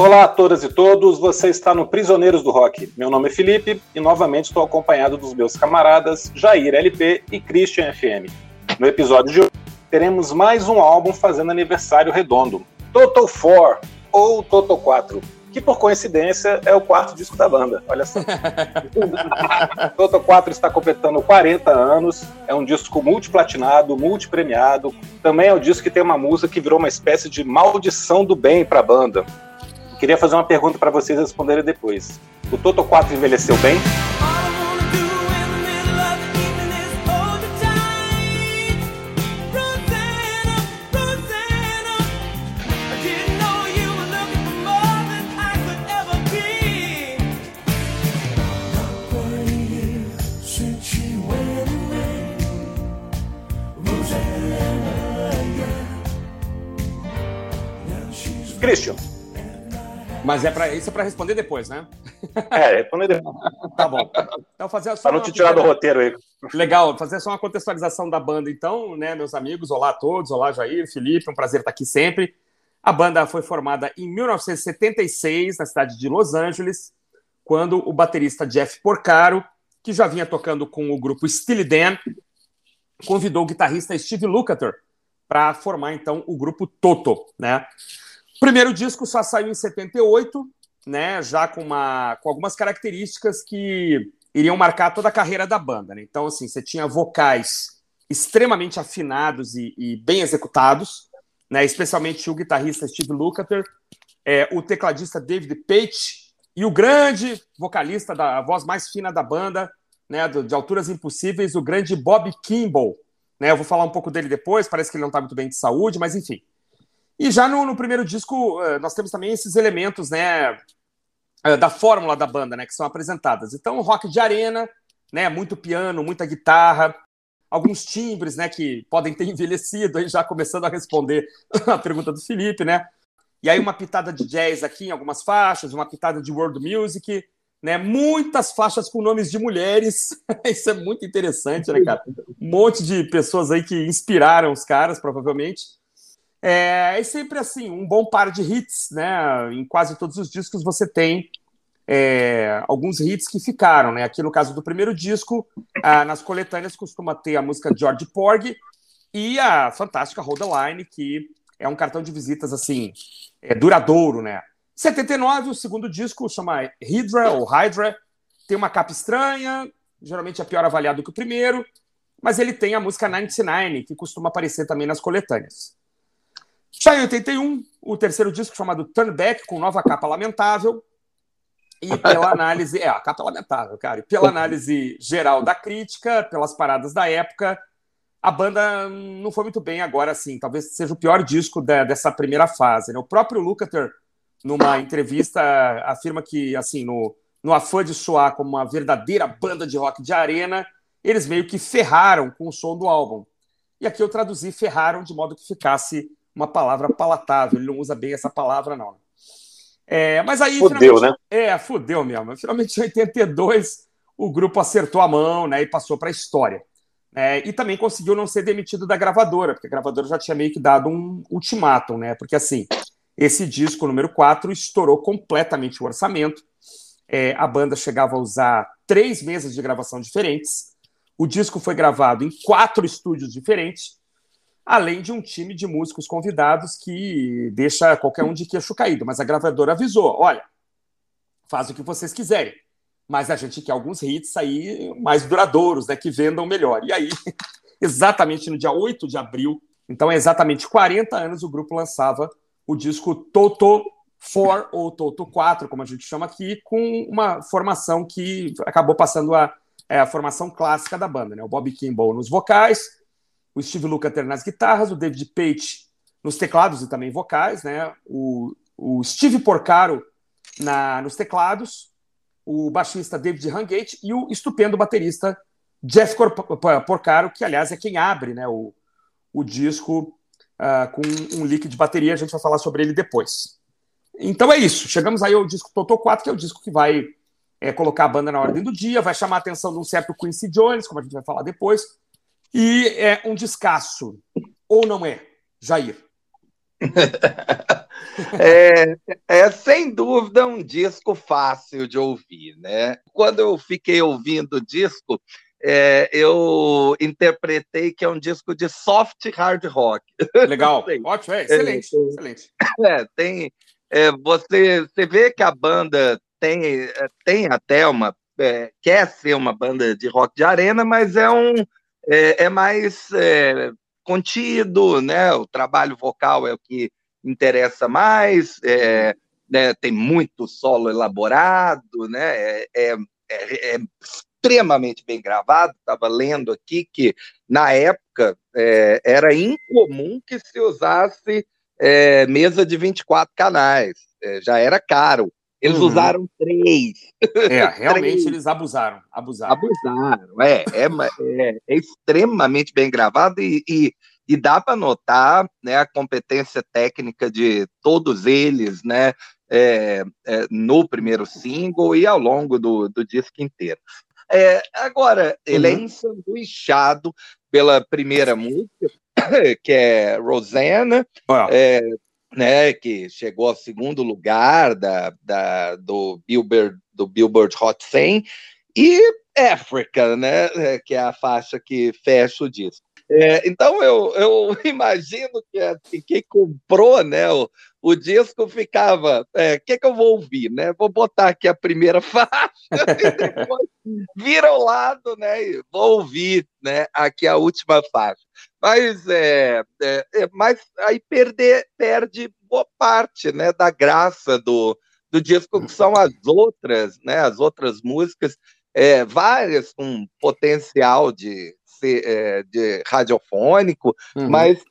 Olá a todas e todos, você está no Prisioneiros do Rock. Meu nome é Felipe e novamente estou acompanhado dos meus camaradas Jair LP e Christian FM. No episódio de hoje teremos mais um álbum fazendo aniversário redondo, Total 4 ou Total 4, que por coincidência é o quarto disco da banda. Olha só. Total 4 está completando 40 anos, é um disco multiplatinado, multipremiado. Também é o um disco que tem uma música que virou uma espécie de maldição do bem para a banda. Queria fazer uma pergunta para vocês responderem depois. O Toto 4 envelheceu bem? Christian. Mas é para isso é para responder depois, né? É, responder depois. tá bom. Então fazer só para não te tirar do roteiro aí. Legal, fazer só uma contextualização da banda então, né, meus amigos, olá a todos, olá Jair, Felipe, um prazer estar aqui sempre. A banda foi formada em 1976 na cidade de Los Angeles, quando o baterista Jeff Porcaro, que já vinha tocando com o grupo Steely Dan, convidou o guitarrista Steve Lukather para formar então o grupo Toto, né? O primeiro disco só saiu em 78, né, já com, uma, com algumas características que iriam marcar toda a carreira da banda. Né? Então, assim, você tinha vocais extremamente afinados e, e bem executados, né, especialmente o guitarrista Steve Lukather, é, o tecladista David Page e o grande vocalista da voz mais fina da banda, né, de alturas impossíveis, o grande Bob Kimball. Né, eu vou falar um pouco dele depois, parece que ele não está muito bem de saúde, mas enfim. E já no, no, primeiro disco, eh, nós temos também esses elementos, né, eh, da fórmula da banda, né, que são apresentadas. Então, rock de arena, né, muito piano, muita guitarra, alguns timbres, né, que podem ter envelhecido, aí já começando a responder a pergunta do Felipe, né. E aí uma pitada de jazz aqui em algumas faixas, uma pitada de world music, né, muitas faixas com nomes de mulheres. Isso é muito interessante, né, cara? Um monte de pessoas aí que inspiraram os caras, provavelmente. É, é sempre assim, um bom par de hits, né? Em quase todos os discos você tem é, alguns hits que ficaram, né? Aqui no caso do primeiro disco, ah, nas coletâneas costuma ter a música George Porgy e a fantástica Hold the Line, que é um cartão de visitas assim, é, duradouro, né? 79, o segundo disco chama Hydra ou Hydra, tem uma capa estranha, geralmente é pior avaliado que o primeiro, mas ele tem a música 99, que costuma aparecer também nas coletâneas. Já em 81, o terceiro disco chamado Turn Back, com nova capa lamentável. E pela análise. É, a capa é lamentável, cara. E pela análise geral da crítica, pelas paradas da época, a banda não foi muito bem agora, assim. Talvez seja o pior disco da, dessa primeira fase. Né? O próprio Lukather, numa entrevista, afirma que, assim, no, no afã de soar como uma verdadeira banda de rock de arena, eles meio que ferraram com o som do álbum. E aqui eu traduzi ferraram de modo que ficasse uma palavra palatável. Ele não usa bem essa palavra, não. É, mas aí. Fudeu, né? É, fudeu mesmo. Finalmente, em 82, o grupo acertou a mão né, e passou para a história. É, e também conseguiu não ser demitido da gravadora, porque a gravadora já tinha meio que dado um ultimátum, né? Porque assim, esse disco número 4 estourou completamente o orçamento. É, a banda chegava a usar três mesas de gravação diferentes. O disco foi gravado em quatro estúdios diferentes além de um time de músicos convidados que deixa qualquer um de queixo caído. Mas a gravadora avisou: olha, faz o que vocês quiserem, mas a gente quer alguns hits aí mais duradouros, né, que vendam melhor. E aí, exatamente no dia 8 de abril, então é exatamente 40 anos, o grupo lançava o disco Toto 4 ou Toto 4, como a gente chama aqui, com uma formação que acabou passando a, é, a formação clássica da banda, né? O Bob Kimball nos vocais, o Steve Lukather nas guitarras, o David Page nos teclados e também vocais, né? O, o Steve Porcaro na, nos teclados, o baixista David Hangate e o estupendo baterista Jeff Porcaro, que aliás é quem abre né, o, o disco uh, com um leak de bateria, a gente vai falar sobre ele depois. Então é isso, chegamos aí ao disco Toto 4, que é o disco que vai é, colocar a banda na ordem do dia, vai chamar a atenção de um certo Quincy Jones, como a gente vai falar depois, e é um descasso. Ou não é, Jair? É, é, sem dúvida um disco fácil de ouvir, né? Quando eu fiquei ouvindo o disco, é, eu interpretei que é um disco de soft hard rock. Legal, ótimo, é, excelente, é, excelente. É, tem, é, você, você vê que a banda tem, é, tem até uma, é, quer ser uma banda de rock de arena, mas é um é, é mais contido, né? O trabalho vocal é o que interessa mais, né? tem muito solo elaborado, né? é, é, extremamente bem gravado. Estava lendo aqui que, na época, é, era incomum que se usasse é, mesa de 24 canais. É, já era caro. Eles uhum. usaram três. É, realmente três. eles abusaram. Abusaram. Abusaram, é. É, é, é extremamente bem gravado e, e, e dá para notar né, a competência técnica de todos eles, né? É, é, no primeiro single e ao longo do, do disco inteiro. É, agora, ele é uhum. é ensanduichado pela primeira música, que é Rosanna, é, né, que chegou ao segundo lugar da, da, do, Billboard, do Billboard Hot 100, e Africa, né, é, que é a faixa que fecha o disco. É, então eu, eu imagino que assim, quem comprou né, o, o disco ficava, o é, que, que eu vou ouvir? Né? Vou botar aqui a primeira faixa e depois vira ao lado né, e vou ouvir né, aqui a última faixa. Mas, é, é, é mas aí perder, perde boa parte né, da graça do, do disco, que são as outras, né, as outras músicas, é, várias com potencial de é, de radiofônico, uhum. mas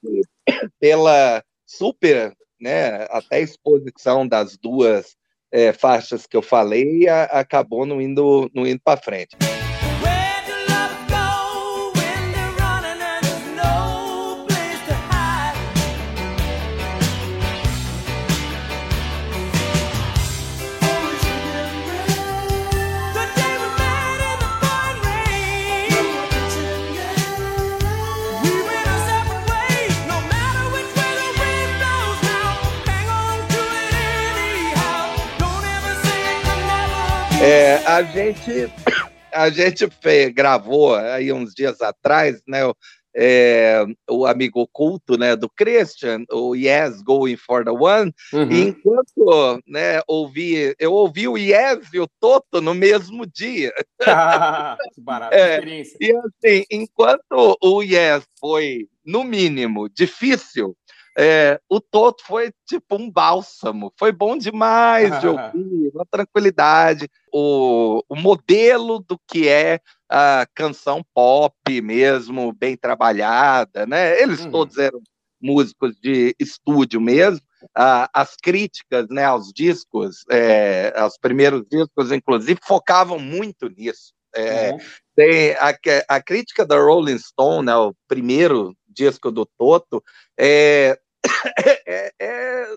pela super, né, até exposição das duas é, faixas que eu falei, a, acabou não indo, não indo para frente. É, a gente a gente gravou aí uns dias atrás, né? É, o amigo oculto né, do Christian, o Yes Going for the One, uhum. e enquanto né, ouvi, eu ouvi o Yes e o Toto no mesmo dia. que barato, é, experiência. E assim, enquanto o Yes foi, no mínimo, difícil, é, o Toto foi tipo um bálsamo, foi bom demais de ouvir, uma tranquilidade. O, o modelo do que é a canção pop mesmo, bem trabalhada, né? Eles hum. todos eram músicos de estúdio mesmo. Ah, as críticas né, aos discos, é, aos primeiros discos, inclusive, focavam muito nisso. É, uhum. tem a, a, crítica da Rolling Stone, né, o primeiro disco do Toto, é, é, é,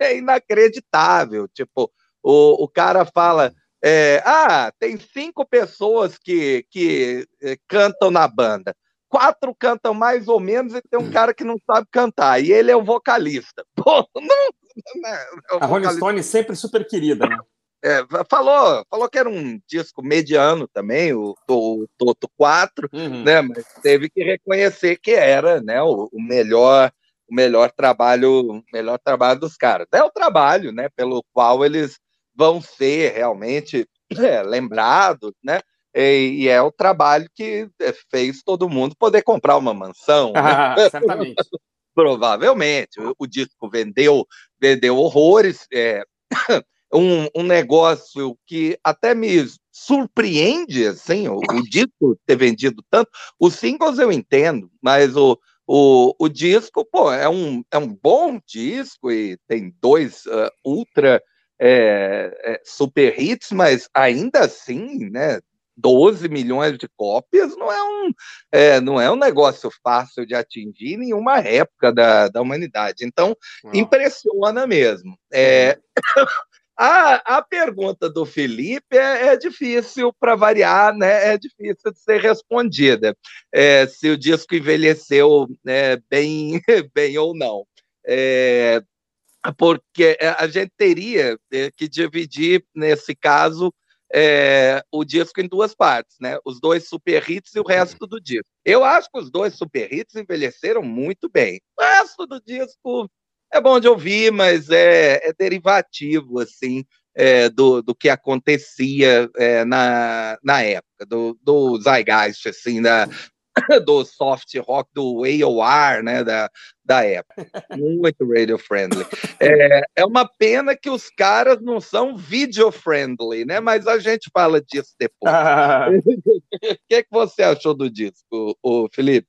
é inacreditável. Tipo, o, o cara fala. É, ah, tem cinco pessoas que, que é, cantam na banda. Quatro cantam mais ou menos e tem um cara que não sabe cantar. E ele é o vocalista. Pô, não, não é, é a Rolling Stone sempre super querida, né? É, falou, falou que era um disco mediano também, o Toto 4, uhum. né? Mas teve que reconhecer que era né, o, o melhor o melhor trabalho, melhor trabalho dos caras. É o trabalho, né, pelo qual eles vão ser realmente é, lembrados, né? E, e, é o trabalho que é, fez todo mundo poder comprar uma mansão. Ah, né? Certamente. Provavelmente. O, o, disco vendeu, vendeu horrores. É, um, um negócio que até me surpreende, assim, o, o disco ter vendido tanto. Os singles eu entendo, mas o, o, o disco, pô, é um, é um bom disco e tem dois uh, ultra é, é, super hits, mas ainda assim, né, 12 milhões de cópias não é um, é, não é um negócio fácil de atingir em uma época da, da humanidade. Então, impressiona mesmo. É, uhum. A, a pergunta do Felipe é, é difícil para variar, né? É difícil de ser respondida. É, se o disco envelheceu né, bem, bem ou não. É, porque a gente teria é, que dividir, nesse caso, é, o disco em duas partes, né? Os dois super hits e o resto do disco. Eu acho que os dois super hits envelheceram muito bem. O resto do disco é bom de ouvir, mas é, é derivativo, assim, é, do, do que acontecia é, na, na época, do, do Zeitgeist, assim, da, do soft rock, do AOR, né, da, da época. Muito radio friendly. É, é uma pena que os caras não são video friendly, né? Mas a gente fala disso depois. O que, que você achou do disco, o Felipe?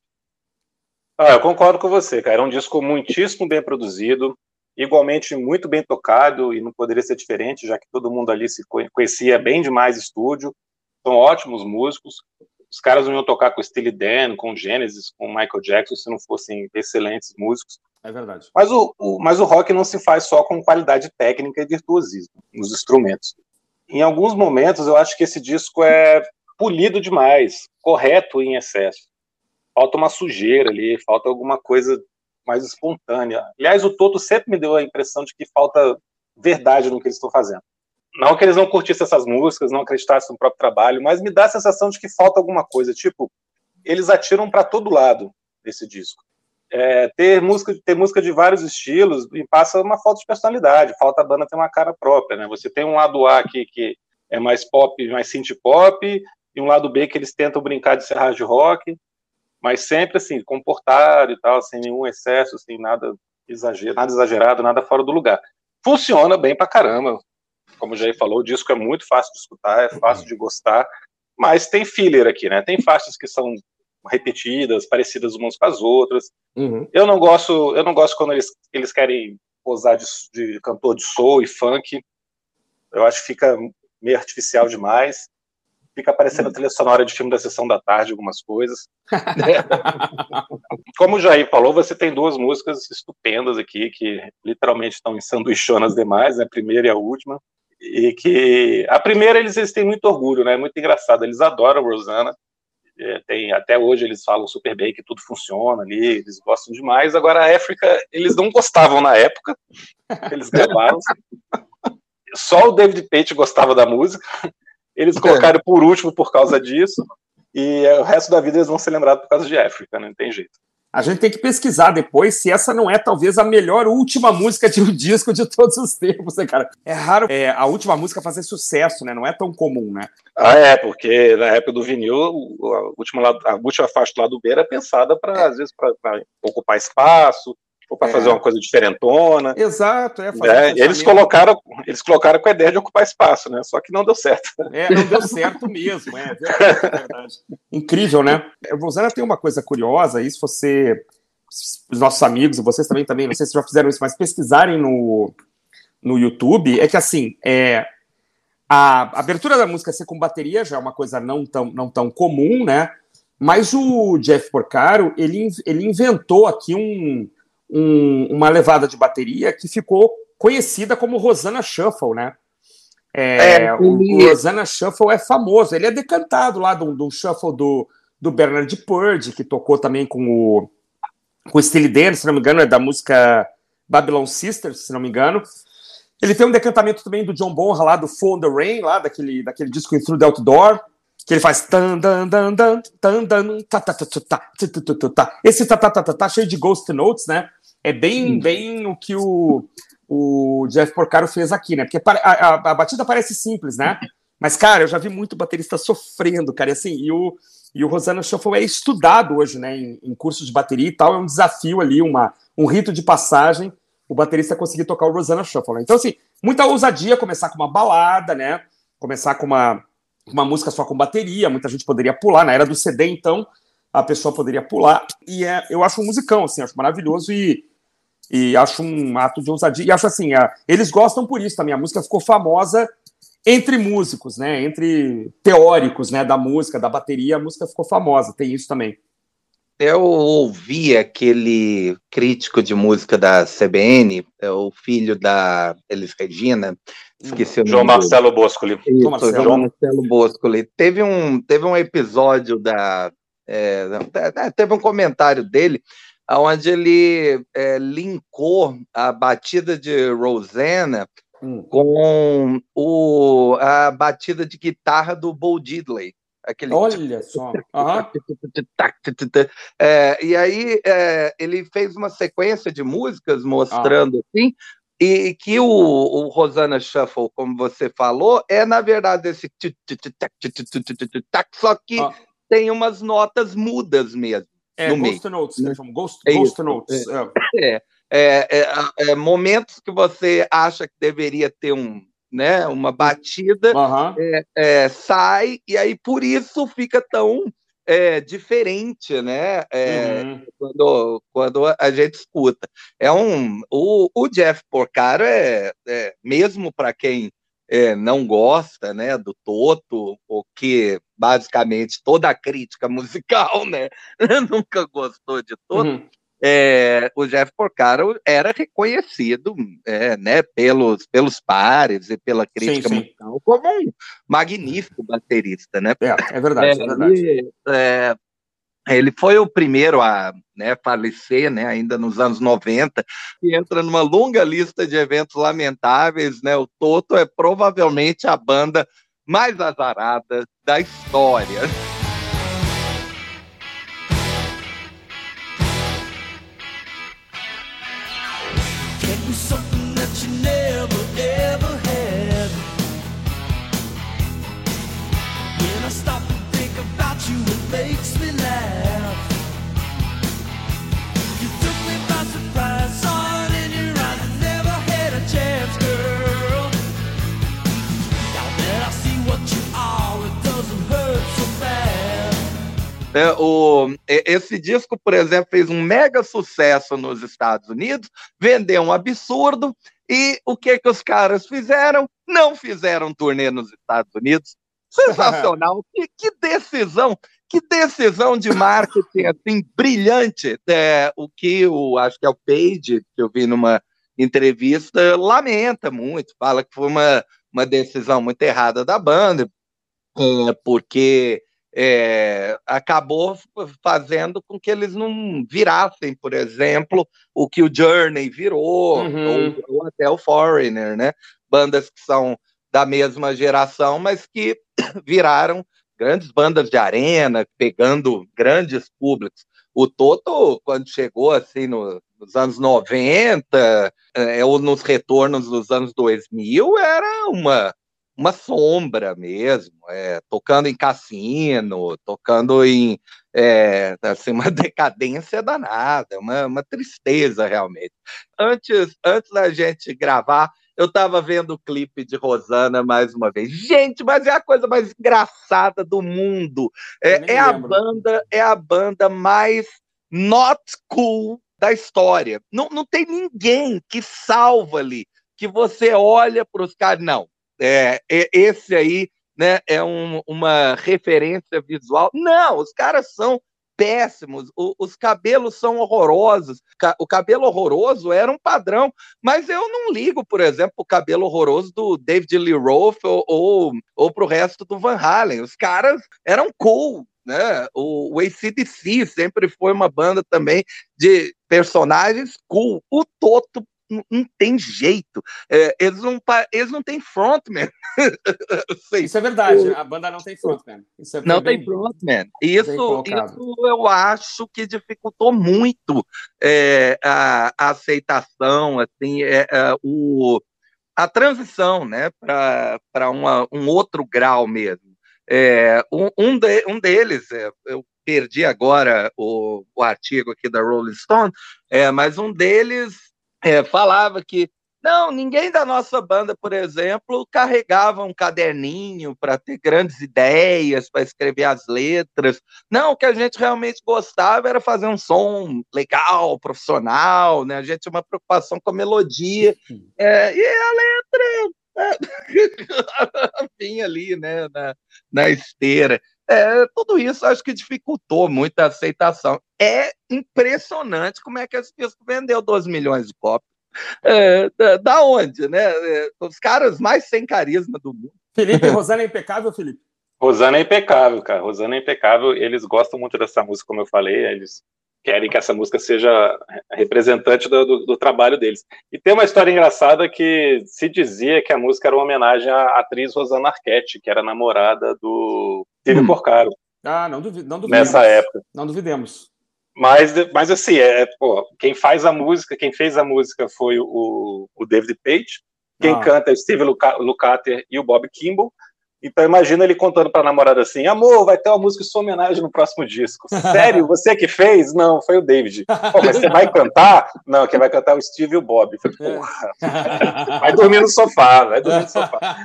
Ah, eu concordo com você, cara. É um disco muitíssimo bem produzido, igualmente muito bem tocado, e não poderia ser diferente, já que todo mundo ali se conhecia bem demais estúdio. São ótimos músicos. Os caras não iam tocar com Steely Dan, com Genesis, com Michael Jackson, se não fossem excelentes músicos. É verdade. Mas o, o, mas o rock não se faz só com qualidade técnica e virtuosismo nos instrumentos. Em alguns momentos, eu acho que esse disco é polido demais, correto em excesso falta uma sujeira ali, falta alguma coisa mais espontânea. Aliás, o Toto sempre me deu a impressão de que falta verdade no que eles estão fazendo. Não que eles não curtissem essas músicas, não acreditassem no próprio trabalho, mas me dá a sensação de que falta alguma coisa. Tipo, eles atiram para todo lado desse disco. É, ter música ter música de vários estilos e passa uma falta de personalidade, falta a banda ter uma cara própria, né? Você tem um lado A aqui que é mais pop, mais synth pop, e um lado B que eles tentam brincar de ser hard rock, mas sempre assim, comportado e tal, sem nenhum excesso, sem nada, exagerado, nada exagerado, nada fora do lugar. Funciona bem pra caramba. Como o Jair falou, o disco é muito fácil de escutar, é fácil de gostar, mas tem filler aqui, né? Tem faixas que são repetidas, parecidas umas com as outras. Uhum. Eu não gosto, eu não gosto quando eles, eles querem posar de, de cantor de soul e funk. Eu acho que fica meio artificial demais fica aparecendo a trilha sonora de filme da sessão da tarde, algumas coisas. Como o Jair falou, você tem duas músicas estupendas aqui, que literalmente estão em sanduichonas demais, né? a primeira e a última. E que a primeira eles, eles têm muito orgulho, né? Muito engraçado. Eles adoram Rosana. É, tem, até hoje eles falam super bem que tudo funciona ali, eles gostam demais. Agora a África, eles não gostavam na época, eles gravaram. Só o David Pate gostava da música. Eles é. colocaram por último por causa disso, e o resto da vida eles vão ser lembrados por causa de África, né? não tem jeito. A gente tem que pesquisar depois se essa não é talvez a melhor última música de um disco de todos os tempos, né, cara? É raro é, a última música fazer sucesso, né? Não é tão comum, né? Ah, é, porque na época do vinil, a última, a última faixa do lado B era pensada para, às vezes, para ocupar espaço, ou para é. fazer uma coisa diferentona. Exato, é. Fazer é eles colocaram, eles colocaram com a ideia de ocupar espaço, né? Só que não deu certo. É, não deu certo mesmo, é, é verdade. Incrível, né? Rosana tem uma coisa curiosa, isso você, os nossos amigos, vocês também, também, não sei se já fizeram isso, mas pesquisarem no, no YouTube, é que assim, é, a abertura da música ser com bateria já é uma coisa não tão, não tão comum, né? Mas o Jeff Porcaro, ele, ele inventou aqui um, um, uma levada de bateria que ficou conhecida como Rosana Shuffle, né? É, é, o, o Rosana Shuffle é famoso, ele é decantado lá do, do shuffle do, do Bernard Purdy, que tocou também com o, com o Steely Dan, se não me engano, é da música Babylon Sisters, se não me engano. Ele tem um decantamento também do John Bonham lá do Fall the Rain, lá daquele, daquele disco In Through the Outdoor, que ele faz tan dan dan dan tan dan ta ta ta ta ta ta esse ta ta ta ta tá cheio de ghost notes, né? É bem, bem o que o, o Jeff Porcaro fez aqui, né? Porque a, a, a, batida parece simples, né? Mas, cara, eu já vi muito baterista sofrendo, cara. E, assim, e o, e o Rosana Shuffle é estudado hoje, né? Em, em cursos de bateria e tal. É um desafio ali, uma, um rito de passagem, o baterista conseguir tocar o Rosana Shuffle. Né? Então, assim, muita ousadia começar com uma balada, né? Começar com uma, uma música só com bateria. Muita gente poderia pular. Na era do CD, então, a pessoa poderia pular. E é, eu acho um musicão, assim, acho maravilhoso. E e acho um ato de ousadia. E acho assim, a, eles gostam por isso também. A música ficou famosa entre músicos, né? Entre teóricos, né? Da música, da bateria, a música ficou famosa. Tem isso também. Eu ouvi aquele crítico de música da CBN, é o filho da Elis Regina, esqueci o nome. João Marcelo Boscoli. Isso, Marcelo. João Marcelo Boscoli. Teve um, teve um episódio da. É, teve um comentário dele onde ele é, linkou a batida de Rosanna hum. com o, a batida de guitarra do Bo Diddley. Aquele Olha só. é, e aí é, ele fez uma sequência de músicas mostrando ah. assim, e que o, o Rosana Shuffle, como você falou, é na verdade esse só que ah. tem umas notas mudas mesmo. É, no Ghost meio. Notes, né? Ghost, é Ghost Notes. É. É, é, momentos que você acha que deveria ter um, né, uma batida, uhum. sai, e aí por isso fica tão é, diferente, né? É, uhum. quando, quando a gente escuta. É um, o, o Jeff Porcaro é, é mesmo para quem é, não gosta, né, do Toto, o que basicamente toda a crítica musical, né, nunca gostou de Toto. Uhum é, o Jeff Porcaro era reconhecido é, né, pelos, pelos pares e pela crítica sim, sim. musical como um magnífico baterista. Né? É, é verdade, é, é verdade. Ele, é, ele foi o primeiro a né, falecer, né, ainda nos anos 90, e entra numa longa lista de eventos lamentáveis. Né, o Toto é provavelmente a banda mais azarada da história. É, o, esse disco, por exemplo, fez um mega sucesso nos Estados Unidos, vendeu um absurdo, e o que, que os caras fizeram? Não fizeram turnê nos Estados Unidos. Sensacional! que, que decisão! Que decisão de marketing assim brilhante! É, o que o acho que é o Page que eu vi numa entrevista lamenta muito, fala que foi uma, uma decisão muito errada da banda, é, porque é, acabou fazendo com que eles não virassem, por exemplo, o que o Journey virou, uhum. ou, ou, até o Foreigner, né? Bandas que são da mesma geração, mas que viraram grandes bandas de arena, pegando grandes públicos. O Toto, quando chegou assim no, nos anos 90, é, ou nos retornos dos anos 2000, era uma uma sombra mesmo, é, tocando em cassino, tocando em é, assim, uma decadência danada, uma, uma tristeza realmente. Antes, antes da gente gravar, eu estava vendo o clipe de Rosana mais uma vez. Gente, mas é a coisa mais engraçada do mundo. É, é a banda, é a banda mais not cool da história. Não, não tem ninguém que salva ali, que você olha para os caras. Não, é, esse aí né, é um, uma referência visual. Não, os caras são péssimos, o, os cabelos são horrorosos. O cabelo horroroso era um padrão, mas eu não ligo, por exemplo, o cabelo horroroso do David Lee Roth ou, ou, ou para o resto do Van Halen. Os caras eram cool, né? O, o ACDC sempre foi uma banda também de personagens cool. O Toto não, não tem jeito. É, eles, não, eles não têm frontman. isso é verdade, a banda não tem frontman. Isso é não bem, tem frontman. Isso, isso eu acho que dificultou muito é, a, a, aceitação, assim, é, é o, a transição né, para um outro grau mesmo. É, um, um, de, um deles, é, eu perdi agora o, o artigo aqui da Rolling Stone, é, mas um deles é, falava que não, ninguém da nossa banda, por exemplo, carregava um caderninho para ter grandes ideias, para escrever as letras. Não, o que a gente realmente gostava era fazer um som legal, profissional, né? A gente tinha uma preocupação com a melodia. É, e a letra vinha ali, né, na, na esteira. É, tudo isso acho que dificultou muito a aceitação. É impressionante como é que esse disco vendeu 12 milhões de cópias. É, da, da, onde, né? É, os caras mais sem carisma do mundo. Felipe, Rosana é impecável, Felipe? Rosana é impecável, cara. Rosana é impecável. Eles gostam muito dessa música, como eu falei. Eles querem que essa música seja representante do, do, do, trabalho deles. E tem uma história engraçada que se dizia que a música era uma homenagem à atriz Rosana Arquette, que era namorada do Steve hum. Porcaro. Ah, não, duvi não duvidemos. Nessa época. Não duvidemos. Mas, mas assim, é, pô, quem faz a música, quem fez a música foi o, o David Page, quem ah. canta é o Steve Lukather e o Bob Kimball, então imagina ele contando para a namorada assim: amor, vai ter uma música em sua homenagem no próximo disco. Sério? Você que fez? Não, foi o David. Pô, mas você vai cantar? Não, quem vai cantar é o Steve e o Bob. Eu falei, Porra, vai dormir no sofá, vai dormir no sofá.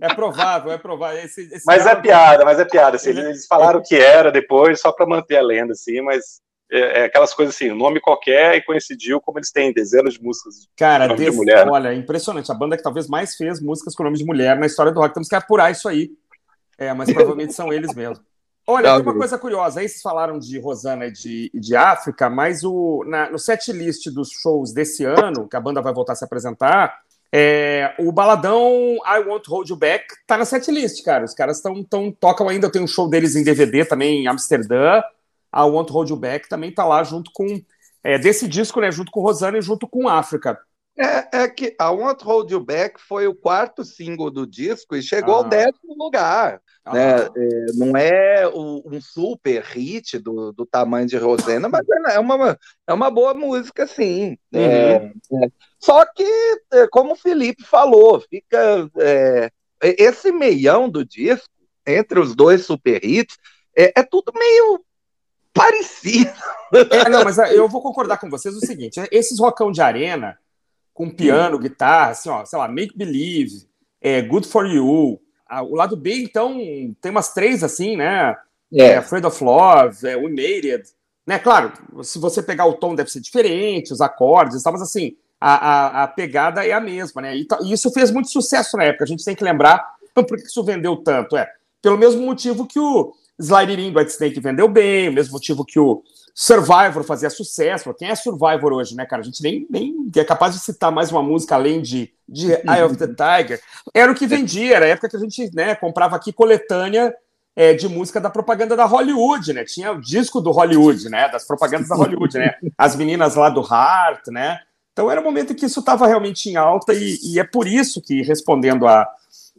É provável, é provável. Esse, esse mas é piada, mas é piada. Assim, eles falaram que era depois, só para manter a lenda, assim, mas é, é, aquelas coisas assim, nome qualquer e coincidiu, como eles têm dezenas de músicas. Cara, de, desse, mulher. olha, é impressionante. A banda que talvez mais fez músicas com nome de mulher na história do rock. Temos que apurar isso aí. É, mas provavelmente são eles mesmo. Olha, tem uma coisa curiosa. Aí vocês falaram de Rosana e de, de África, mas o, na, no set list dos shows desse ano, que a banda vai voltar a se apresentar, é, o baladão I Won't Hold You Back tá na set list, cara. Os caras tão, tão, tocam ainda. Tem um show deles em DVD também em Amsterdã a Want Hold You Back também está lá junto com é, desse disco, né? Junto com Rosana e junto com África. É, é, que a Want Hold You Back foi o quarto single do disco e chegou ah. ao décimo lugar. Ah. Né? É, não é o, um super hit do, do tamanho de Rosana, mas é, é uma, é uma boa música, sim. É, uhum. É, só que, como o Felipe falou, fica esse meião do disco entre os dois super hits é, é tudo meio parecido. É, não, mas eu vou concordar com vocês o seguinte: esses rockão de arena, com piano, guitarra, assim, ó, sei lá, Make Believe, é, Good for You. o lado B, então, tem umas três assim, né? É. é Afraid of Love, é, We Made It. Né? Claro, se você pegar o tom deve ser diferente, os acordes, mas assim, a, a, a pegada é a mesma, né? E, e, isso fez muito sucesso na época. A gente tem que lembrar por que isso vendeu tanto. É pelo mesmo motivo que o Sliding In do Snake vendeu bem, o mesmo motivo que o Survivor fazia sucesso. Quem é Survivor hoje, né, cara? A gente nem, nem é capaz de citar mais uma música além de, de Eye of the Tiger. Era o que vendia, era a época que a gente né, comprava aqui coletânea é, de música da propaganda da Hollywood, né? Tinha o disco do Hollywood, né? Das propagandas da Hollywood, né? As meninas lá do Heart, né? Então era um momento em que isso estava realmente em alta e, e, é por isso que, respondendo a,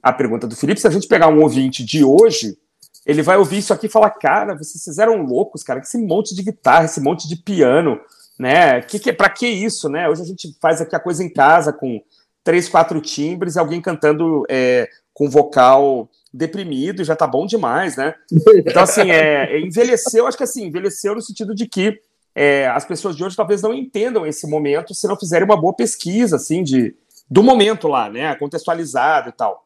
a pergunta do Felipe, se a gente pegar um ouvinte de hoje, ele vai ouvir isso aqui e falar: cara, vocês fizeram loucos, cara, esse monte de guitarra, esse monte de piano, né? Que, que, pra que isso, né? Hoje a gente faz aqui a coisa em casa com três, quatro timbres e alguém cantando é, com vocal deprimido e já tá bom demais, né? Então, assim, é, é, envelheceu, acho que assim, envelheceu no sentido de que é, as pessoas de hoje talvez não entendam esse momento se não fizerem uma boa pesquisa, assim, de, do momento lá, né? Contextualizado e tal.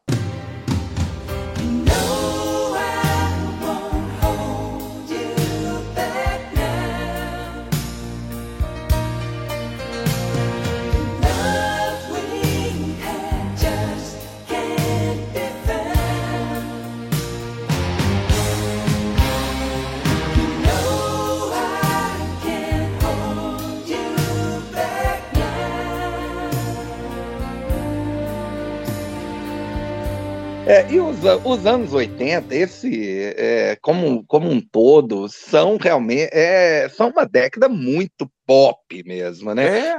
É, e os, os, anos 80, esse, é, como, como um todo, são realmente é, são uma década muito pop mesmo, né? É.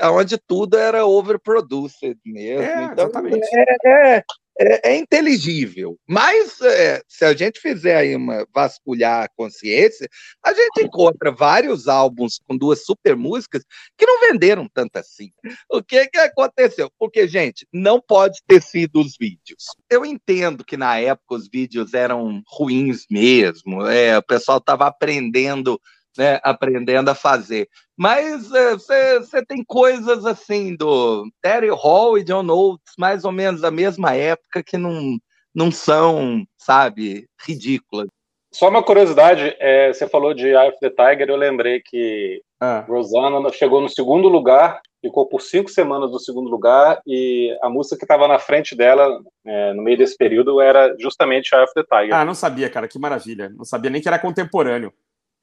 Aonde tudo era overproduced mesmo. É, então, exatamente. É, é, é, inteligível. Mas é, se a gente fizer aí uma vasculhar a consciência, a gente encontra vários álbuns com duas super músicas que não venderam tanto assim. O que, que aconteceu? Porque, gente, não pode ter sido os vídeos. Eu entendo que na época os vídeos eram ruins mesmo, é, o pessoal estava aprendendo né, aprendendo a fazer. Mas você é, tem coisas assim do Terry Hall e John Oates, mais ou menos da mesma época, que não, não são, sabe, ridículas. Só uma curiosidade, é, você falou de Eye of the Tiger, eu lembrei que ah. Rosanna chegou no segundo lugar, ficou por cinco semanas no segundo lugar, e a música que estava na frente dela, é, no meio desse período, era justamente Eye of the Tiger. Ah, não sabia, cara, que maravilha. Não sabia nem que era contemporâneo.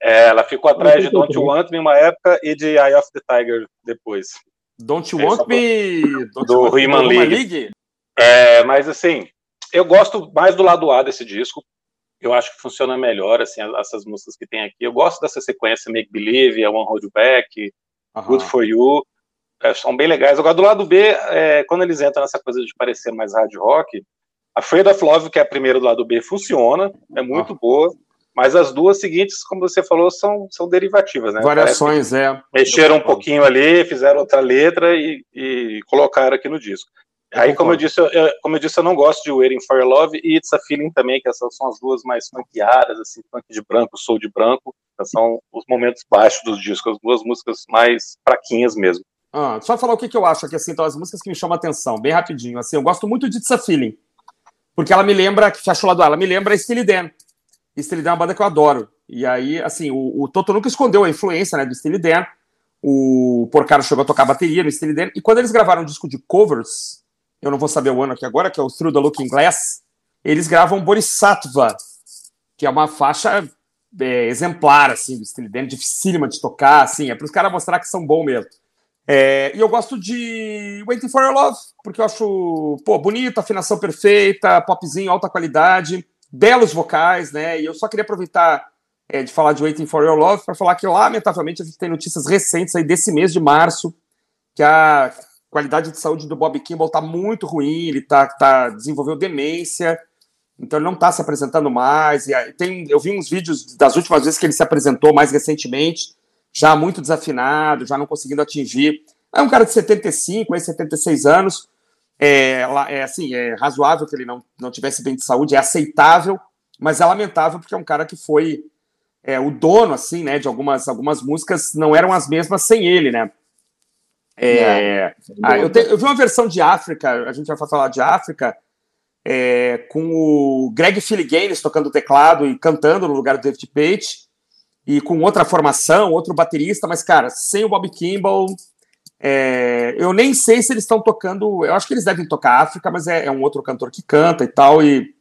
É, ela ficou atrás de Don't You Want Me uma época e de Eye of the Tiger depois. Don't You Want Me Don't do Human League. League. É, mas assim, eu gosto mais do lado A desse disco. eu acho que funciona melhor, assim, essas músicas que tem aqui. Eu gosto dessa sequência Make Believe, A One Hold You Back, uhum. Good For You, é, são bem legais. Agora, do lado B, é, quando eles entram nessa coisa de parecer mais hard rock, a Afraid of Love, que é a primeira do lado B, funciona, é muito uhum. boa, mas as duas seguintes, como você falou, são, são derivativas, né? Variações, é. Mexeram um pouquinho ali, fizeram outra letra e, e colocaram aqui no disco. Aí, como eu, disse, eu, como eu disse, eu não gosto de Waiting for Love e It's a Feeling também, que essas são as duas mais funkeadas, assim, funk de branco, soul de branco, são os momentos baixos dos discos, as duas músicas mais fraquinhas mesmo. Ah, só falar o que, que eu acho aqui, assim, então, as músicas que me chamam a atenção, bem rapidinho, assim, eu gosto muito de It's a Feeling, porque ela me lembra, que fechou lá do ela me lembra Steely Dan. Steely Dan é uma banda que eu adoro, e aí, assim, o, o Toto nunca escondeu a influência, né, do Steely Dan, o Porcaro chegou a tocar bateria no Steely Dan, e quando eles gravaram um disco de covers, eu não vou saber o ano aqui agora, que é o Through the Looking Glass, eles gravam Bodhisattva, que é uma faixa é, exemplar, assim, do Steely Dan, dificílima de tocar, assim, é para os caras mostrar que são bons mesmo. É, e eu gosto de Waiting for Your Love, porque eu acho, pô, bonito, afinação perfeita, popzinho, alta qualidade, belos vocais, né, e eu só queria aproveitar é, de falar de Waiting for Your Love para falar que, lamentavelmente, a gente tem notícias recentes aí desse mês de março, que a qualidade de saúde do Bob Kimball está muito ruim, ele tá, tá, desenvolveu demência, então ele não está se apresentando mais. E tem, eu vi uns vídeos das últimas vezes que ele se apresentou mais recentemente, já muito desafinado, já não conseguindo atingir. É um cara de 75, 76 anos. É, é assim, é razoável que ele não, não tivesse bem de saúde, é aceitável, mas é lamentável porque é um cara que foi é, o dono, assim, né, de algumas, algumas músicas não eram as mesmas sem ele, né? É, é, ah, eu, te, eu, vi uma versão de África, a gente vai falar de África, é, com o Greg Philliganes tocando teclado e cantando no lugar do David Page, e com outra formação, outro baterista, mas, cara, sem o Bob Kimball, é, eu nem sei se eles estão tocando, eu acho que eles devem tocar África, mas é, é um outro cantor que canta e tal, e...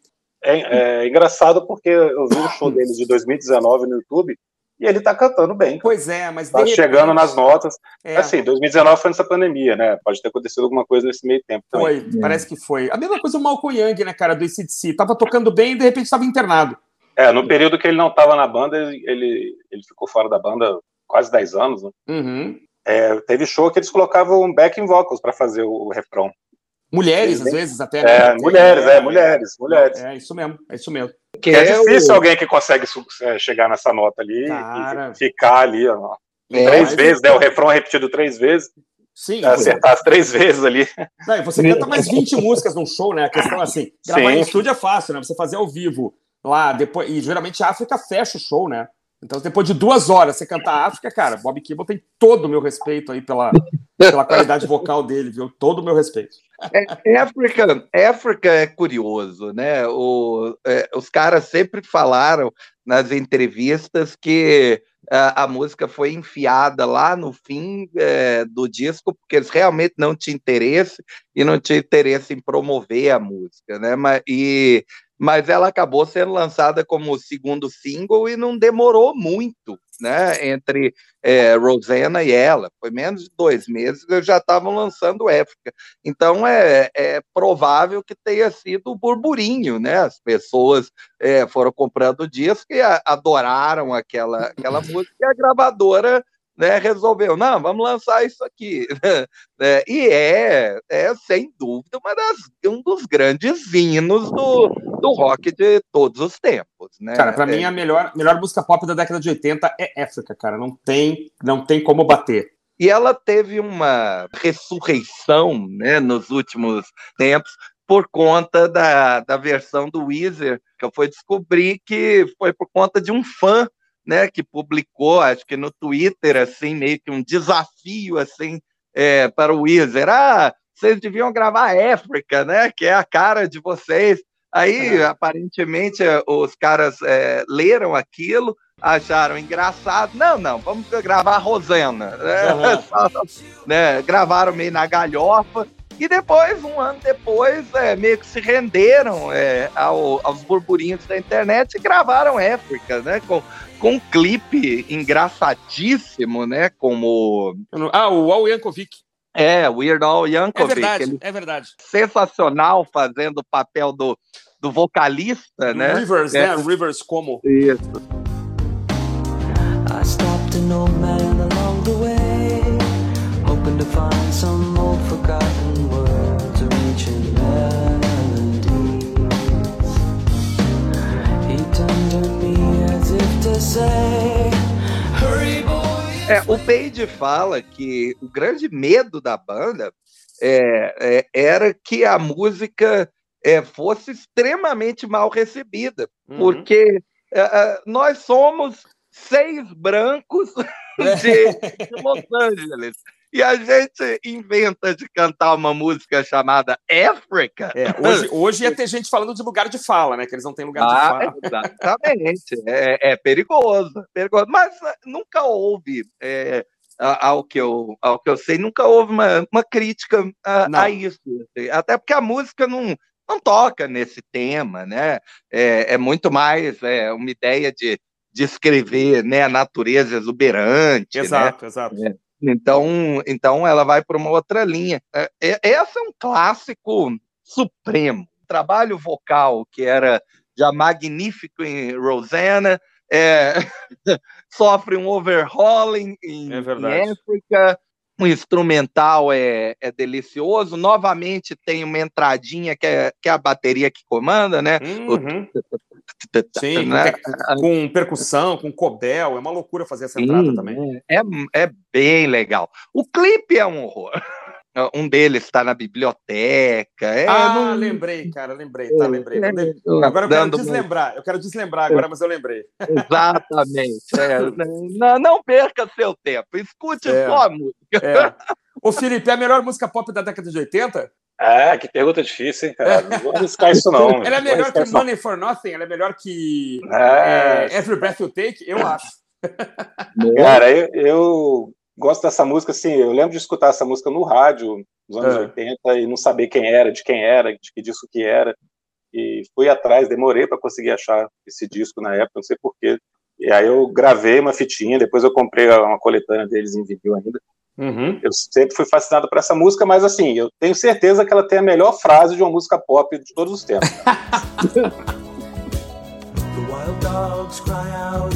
É, é engraçado porque eu vi o show deles de 2019 no YouTube, e ele tá cantando bem. Pois é, mas. Tá chegando nas notas. É. Assim, 2019 foi nessa pandemia, né? Pode ter acontecido alguma coisa nesse meio tempo também. Foi, parece que foi. A mesma coisa o Malcolm Young, né, cara, do ACDC. Tava tocando bem e de repente estava internado. É, no período que ele não tava na banda, ele, ele ficou fora da banda quase 10 anos, né? Uhum. É, teve show que eles colocavam backing vocals para fazer o, o refrão. Mulheres, às vezes, até. Né? É, mulheres, é, mulheres, mulheres. É, isso mesmo, é isso mesmo. Que é, é difícil o... alguém que consegue é, chegar nessa nota ali Cara... e ficar ali, ó, é, três vezes, né? O refrão é repetido três vezes. Sim. Acertar as três vezes ali. Não, você canta mais 20 músicas num show, né? A questão é assim, gravar Sim. em estúdio é fácil, né? Você fazer ao vivo lá, depois. E geralmente a África fecha o show, né? Então, depois de duas horas você cantar África, cara, Bob Kimball tem todo o meu respeito aí pela, pela qualidade vocal dele, viu? Todo o meu respeito. É, África, África é curioso, né? O, é, os caras sempre falaram nas entrevistas que a, a música foi enfiada lá no fim é, do disco porque eles realmente não tinham interesse e não tinham interesse em promover a música, né? Mas, e mas ela acabou sendo lançada como segundo single e não demorou muito, né, entre é, Rosanna e ela. Foi menos de dois meses, eles já estavam lançando Éfrica. Então é, é, provável que tenha sido burburinho, né? As pessoas é, foram comprando disco e adoraram aquela, aquela música e a gravadora né, resolveu, não, vamos lançar isso aqui. é, e é, é, sem dúvida, uma das, um dos grandes hinos do, do rock de todos os tempos. Né? Cara, para é, mim, a melhor, melhor música pop da década de 80 é África, cara. Não tem, não tem como bater. E ela teve uma ressurreição né, nos últimos tempos por conta da, da versão do Weezer, que eu fui descobrir que foi por conta de um fã né, que publicou, acho que no Twitter, assim, meio que um desafio, assim, é, para o Weezer. Ah, vocês deviam gravar África, né, que é a cara de vocês. Aí, é. aparentemente, os caras é, leram aquilo, acharam engraçado. Não, não, vamos gravar Rosana. Né? Uhum. né? Gravaram meio na galhofa. E depois, um ano depois, é, meio que se renderam é, ao, aos burburinhos da internet e gravaram África, né? Com, com um clipe engraçadíssimo, né? Como. Ah, o Al Yankovic. É, Weird Al Yankovic. É verdade, é verdade. Sensacional fazendo o papel do, do vocalista, Do né? Rivers, É. né? Rivers como. Isso. I stopped an old man along the way, hoping to find some old forgotten É, o Page fala que o grande medo da banda é, é, era que a música é, fosse extremamente mal recebida, Uhum. porque é, é, nós somos seis brancos de, de Los Angeles. E a gente inventa de cantar uma música chamada África. É, hoje, hoje ia ter gente falando de lugar de fala, né? Que eles não têm lugar de Ah, fala. exatamente. É, é perigoso, perigoso. Mas ah, nunca houve, é, ao, que eu, ao que eu sei, nunca houve uma, uma crítica a, a isso. assim. Até porque a música não, não toca nesse tema, né? É, é muito mais é, uma ideia de, de escrever né, a natureza exuberante, né? Exato, exato. Então, então ela vai para uma outra linha. É, é- essa é um clássico supremo. O trabalho vocal que era já magnífico em Rosanna é, sofre um overhauling em, É em. África. O instrumental é, é delicioso. Novamente tem uma entradinha que é, que é a bateria que comanda, né? Uhum. Sim, Né? com, com percussão, com cobel, é uma loucura fazer essa entrada Sim, também. É, é bem legal. O clipe é um horror. Um deles está na biblioteca. É, ah, não- lembrei, cara, lembrei, tá, lembrei. É, Agora eu quero deslembrar, eu quero deslembrar agora, mas eu lembrei. Exatamente. é. não, não perca seu tempo. Escute É. só a música. É. Ô, Felipe, é a melhor música pop da década de 80? Ah, que pergunta difícil, hein, cara? Não vou arriscar isso, não. Ela é melhor que não. Money for Nothing? Ela é melhor que Ah, é, Every Breath You Take? Eu acho. Cara, eu, eu gosto dessa música, assim, eu lembro de escutar essa música no rádio nos anos É. 80 e não saber quem era, de quem era, de que disco que era. E fui atrás, demorei para conseguir achar esse disco na época, não sei porquê. E aí eu gravei uma fitinha, depois eu comprei uma coletânea deles em vinil ainda. Uhum. Eu sempre fui fascinado por essa música, mas assim, eu tenho certeza que ela tem a melhor frase de uma música pop de todos os tempos. The wild dogs cry out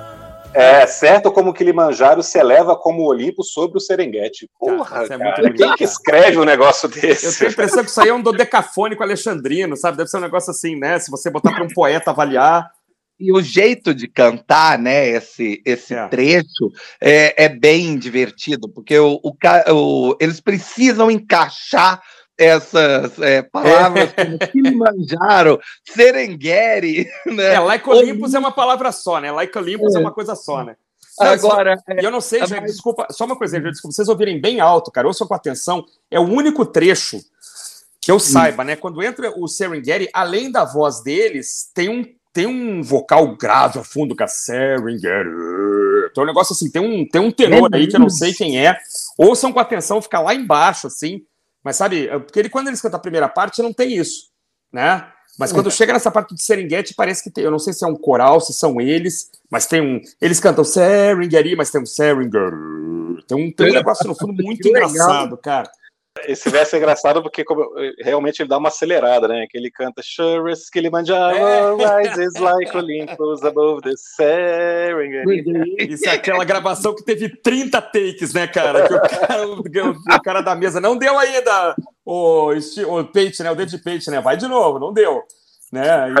É certo como Kilimanjaro se eleva como o Olimpo sobre o Serengeti. Porra, Cara, isso é cara, muito bonito, quem que escreve um negócio Eu desse? tenho a impressão que isso aí é um dodecafônico alexandrino, sabe? Deve ser um negócio assim, né? Se você botar para um poeta avaliar. E o jeito de cantar, né, esse, esse É. trecho, é, é bem divertido, porque o, o o- eles precisam encaixar essas é, palavras como Kilimanjaro, Serengeti, né? É, like Olympus é uma palavra só, né? Like Olympus é, uma coisa só, né? Não, Agora, é, E eu não sei, É gente, mais- desculpa, só uma coisa, gente, desculpa, vocês ouvirem bem alto, cara, ouçam com atenção, é o único trecho que eu saiba, né? Quando entra o Serengeti, além da voz deles, tem um, tem um vocal grave ao fundo, cara, Serengeti. Tem um negócio assim, tem um, tem um tenor aí que eu não sei quem é. Ouçam com atenção, fica lá embaixo, assim. Mas sabe, porque ele, quando eles cantam a primeira parte, não tem isso, né? Mas quando chega nessa parte de Serengeti, parece que tem. Eu não sei se é um coral, se são eles, mas tem um. Eles cantam Serengeti, mas tem um Serengeti. Tem um, tem um negócio no fundo muito engraçado, cara. Esse verso é engraçado porque como, realmente ele dá uma acelerada, né? Que ele canta Sure as Kilimanjaro rises like Olympus above the Serengeti. Isso é aquela gravação que teve 30 takes, né, cara? Que o cara, o, o cara da mesa não deu ainda o, o né? O David Page, né? Vai de novo, não deu. Né? Aí,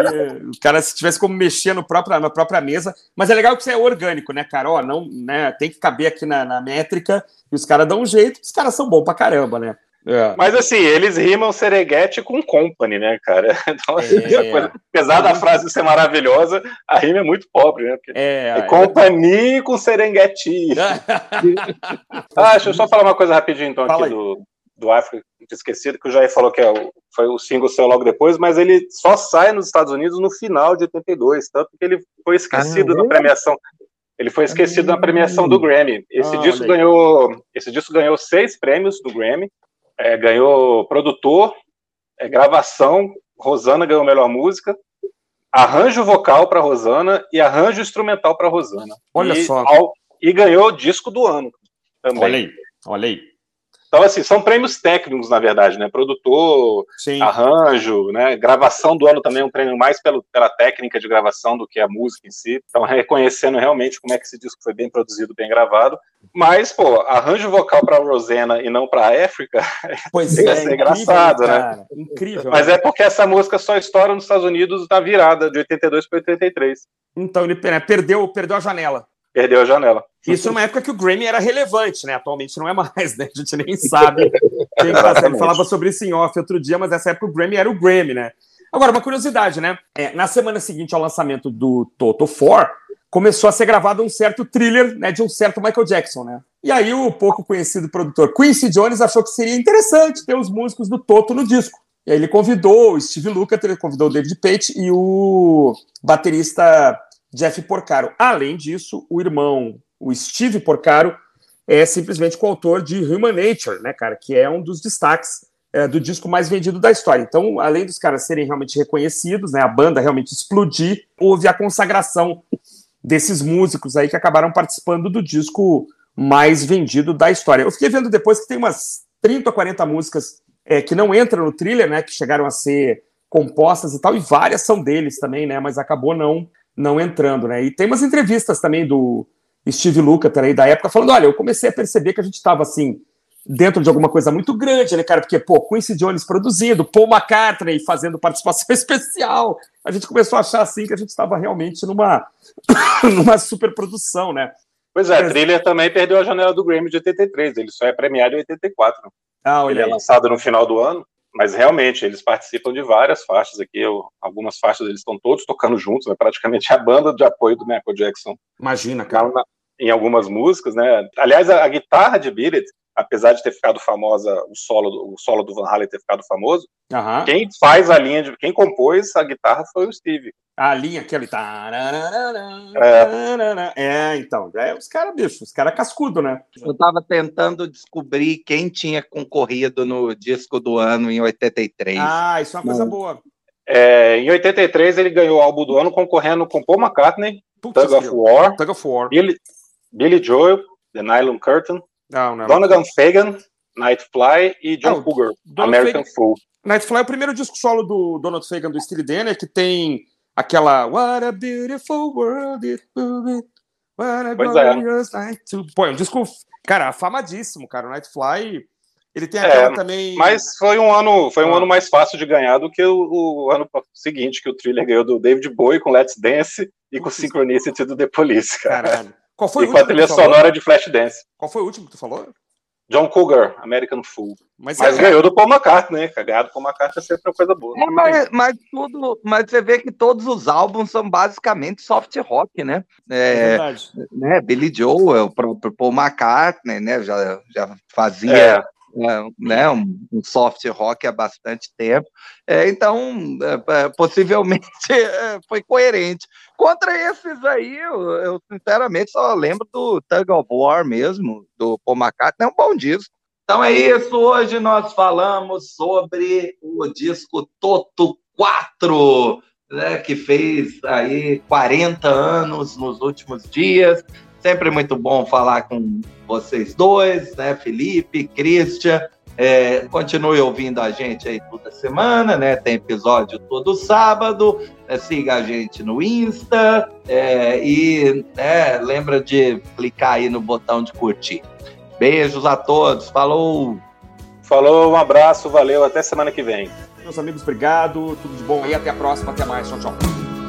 o cara, se tivesse como mexer no próprio, na própria mesa. Mas é legal que isso é orgânico, né, cara? Ó, não, né, tem que caber aqui na, na métrica e os caras dão um jeito. Os caras são bons pra caramba, né? É. Mas assim, eles rimam Serengeti com Company, né, cara? Então, assim, É. essa coisa, apesar da frase ser maravilhosa, a rima é muito pobre, né? Porque É, é Company com Serengeti. Ah, deixa eu só falar uma coisa rapidinho, então, Fala aqui aí. do, do África Esquecido, que o Jair falou que é o, foi o single seu logo depois, mas ele só sai nos Estados Unidos no final de 82, tanto que ele foi esquecido Ah, na é? premiação. Ele foi esquecido na premiação do Grammy. Esse Ah, disco ganhou, esse disco ganhou seis prêmios do Grammy. É, ganhou produtor, é, gravação, Rosana ganhou melhor música, arranjo vocal para Rosana e arranjo instrumental para Rosana. Olha e, só. ao- e ganhou disco do ano também. Olha aí, olha aí. Então, assim, são prêmios técnicos, na verdade, né? Produtor, Sim. arranjo, né? Gravação do ano também é um prêmio mais pelo, pela técnica de gravação do que a música em si. Então, reconhecendo realmente como é que esse disco foi bem produzido, bem gravado. Mas, pô, arranjo vocal para Rosana e não para África, Pois Ia é, ser incrível, engraçado, né? cara. Incrível. mas é porque essa música só estoura nos Estados Unidos na virada de 82 para 83. Então ele né, perdeu, perdeu a janela. Perdeu a janela. Isso numa época que o Grammy era relevante, né? Atualmente não é mais, né? A gente nem sabe. Quem tá, ele Exatamente. falava sobre isso em off outro dia, mas nessa época o Grammy era o Grammy, né? Agora, uma curiosidade, né? É, na semana seguinte ao lançamento do Toto 4, começou a ser gravado um certo thriller né, de um certo Michael Jackson, né? E aí o pouco conhecido produtor Quincy Jones achou que seria interessante ter os músicos do Toto no disco. E aí ele convidou o Steve Lukather, ele convidou o David Pate e o baterista Jeff Porcaro. Além disso, o irmão, o Steve Porcaro, é simplesmente coautor de Human Nature, né, cara, que é um dos destaques é, do disco mais vendido da história. Então, além dos caras serem realmente reconhecidos, né, a banda realmente explodir, houve a consagração desses músicos aí que acabaram participando do disco mais vendido da história. Eu fiquei vendo depois que tem umas 30 ou 40 músicas é, que não entram no thriller, né, que chegaram a ser compostas e tal, e várias são deles também, né, mas acabou não não entrando, né? E tem umas entrevistas também do Steve Lukather aí da época falando, olha, eu comecei a perceber que a gente estava assim dentro de alguma coisa muito grande, né, cara? Porque, pô, Quincy Jones produzindo, Paul McCartney fazendo participação especial. A gente começou a achar assim que a gente estava realmente numa numa superprodução, né? Pois é, Mas- Thriller também perdeu a janela do Grammy de 83. Ele só é premiado em 84. Ah, Ele é olha lançado no final do ano, mas realmente eles participam de várias faixas aqui. Eu- algumas faixas eles estão todos tocando juntos, né? praticamente a banda de apoio do Michael Jackson Imagina, cara. na- na- em algumas músicas, né? Aliás, a, a guitarra de It, apesar de ter ficado famosa, o solo, do- o solo do Van Halen ter ficado famoso, quem faz a linha de, quem compôs a guitarra foi o Steve. A linha aquela. É, é então. É, os caras, bicho, os caras cascudo, né? Eu estava tentando descobrir quem tinha concorrido no disco do ano em 83. Ah, isso é uma coisa boa. É, em 83 ele ganhou o álbum do ano concorrendo com Paul McCartney, Putz, Tug of. War, Tug of War. Billy, Billy Joel, The Nylon Curtain, Não, não. Donovan Fagan, Nightfly e John Não, Cougar, Donald American Fagan- Fool. Nightfly é o primeiro disco solo do Donald Fagan do Steely Dan, né, que tem aquela What a beautiful world it will be. What a Pois é. glorious night to... Pô, é um disco, cara, afamadíssimo, cara. O Nightfly, ele tem É, aquela também... Mas foi um ano, foi um Ah. ano mais fácil de ganhar do que o, o ano seguinte, que o Thriller ganhou do David Bowie com Let's Dance e com Synchronicity do The Police, cara. Caralho. Qual foi E o com a último que trilha sonora de Flashdance. Qual foi o último que tu falou? John Cougar, American Fool. Mas, Mas é, ganhou do Paul McCartney, né? Ganhar do Paul McCartney é sempre uma coisa boa. É, mas, mas tudo, mas você vê que todos os álbuns são basicamente soft rock, né? é É, verdade. né? Billy Joel, o próprio Paul McCartney, né? Já, já fazia é, né, um, um soft rock há bastante tempo. É, então, é, é, possivelmente é, foi coerente. Contra esses aí, eu, eu, sinceramente só lembro do Tug of War mesmo, do Paul McCartney, é um bom disco. Então é isso, hoje nós falamos sobre o disco Toto 4, né, que fez aí 40 anos nos últimos dias. Sempre muito bom falar com vocês dois, né, Felipe, Christian. É, continue ouvindo a gente aí toda semana, né? Tem episódio todo sábado. né, siga a gente no Insta é, e né, lembra de clicar aí no botão de curtir. Beijos a todos, falou! falou, um abraço, valeu, até semana que vem. Meus amigos, obrigado. Tudo de bom aí. Até a próxima. Até mais. Tchau, tchau.